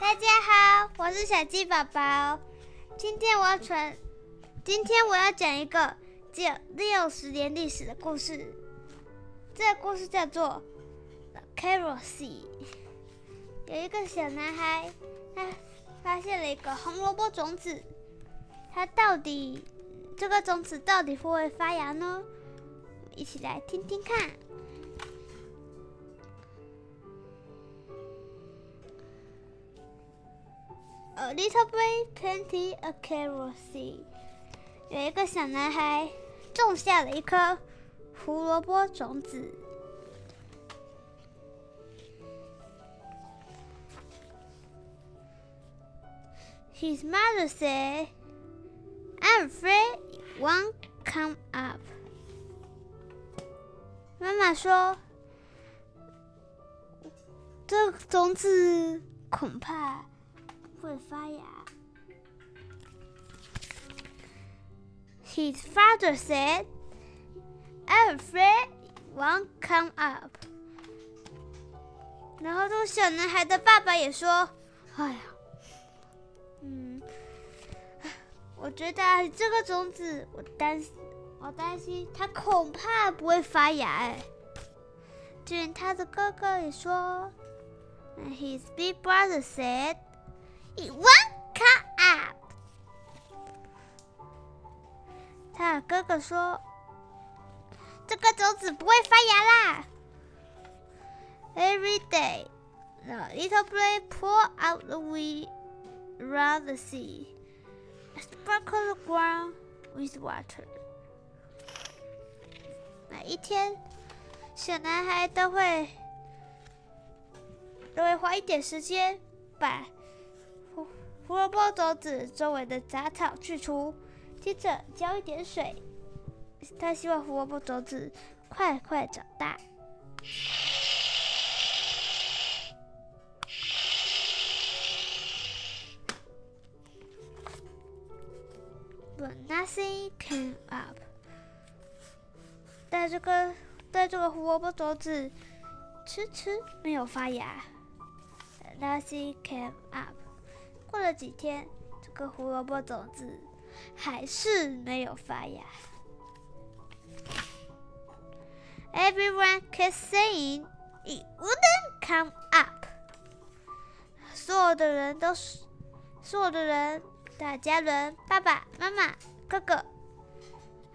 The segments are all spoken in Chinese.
大家好，我是小鸡宝宝。今天我要传，今天我要讲一个只有六十年历史的故事。这个故事叫做《Carrossy》。有一个小男孩，他发现了一个红萝卜种子。他到底这个种子到底会不会发芽呢？一起来听听看。A little boy planted a carrot see。有一个小男孩种下了一颗胡萝卜种子。His mother said, "I'm afraid it won't come up." 妈妈说：“这种子恐怕……”会发芽。His father said, "I'm afraid one come up." 然后这个小男孩的爸爸也说：“哎呀，嗯，我觉得这个种子，我担心，我担心它恐怕不会发芽。”哎，就连他的哥哥也说：“And his big brother said." It won't come up。他哥哥说：“这个种子不会发芽啦。” Every day, the little boy pour out the weed round the sea, sprinkle the ground with water. 每一天，小男孩都会都会花一点时间把。胡萝卜种子周围的杂草去除，接着浇一点水。他希望胡萝卜种子快快长大。But nothing came up。但这个但这个胡萝卜种子迟迟没有发芽。Nothing came up。这几天，这个胡萝卜种子还是没有发芽。Everyone kept saying it wouldn't come up。所有的人都是，所有的人，大家人，爸爸妈妈、哥哥，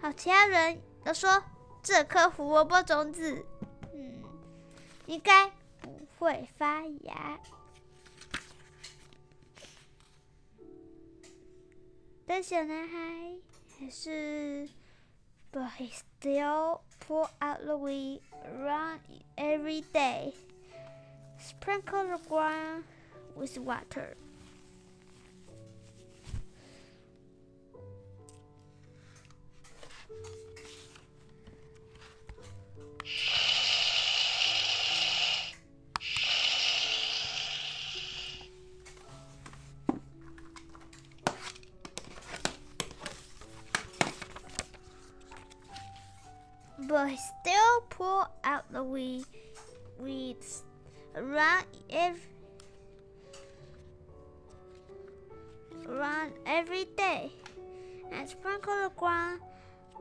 好，其他人都说这颗胡萝卜种子，嗯，应该不会发芽。但小男孩还是，but he still pour out the weed around every day, sprinkle the ground with water. 他 still pull out the weed, weeds around every, around every day and sprinkle the ground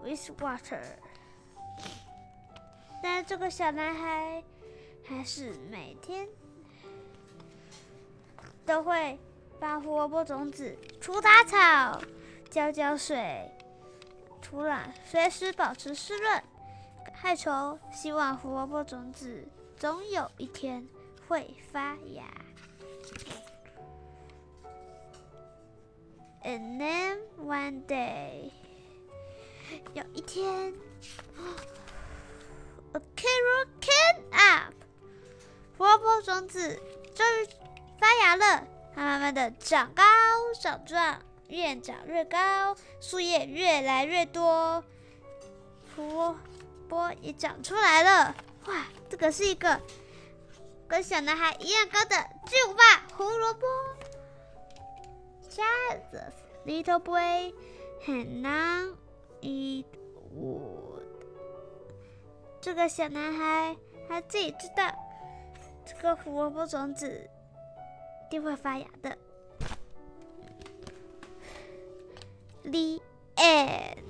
with water. 但这个小男孩还是每天都会把胡萝卜种子除杂草、浇浇水，土壤随时保持湿润。害虫希望胡萝卜种子总有一天会发芽。And then one day，有一天，a carrot came up，胡萝卜种子终于发芽了。它慢慢的长高长壮，越长越高，树叶越来越多。胡萝卜波也长出来了，哇！这个是一个跟小男孩一样高的巨无霸胡萝卜。Jesus, little boy, can now eat wood。这个小男孩他自己知道，这个胡萝卜种子定会发芽的。The end。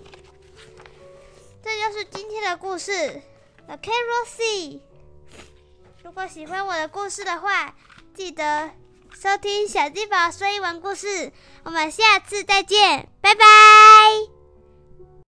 这就是今天的故事，The Carol Sea。如果喜欢我的故事的话，记得收听小鸡宝说英文故事。我们下次再见，拜拜。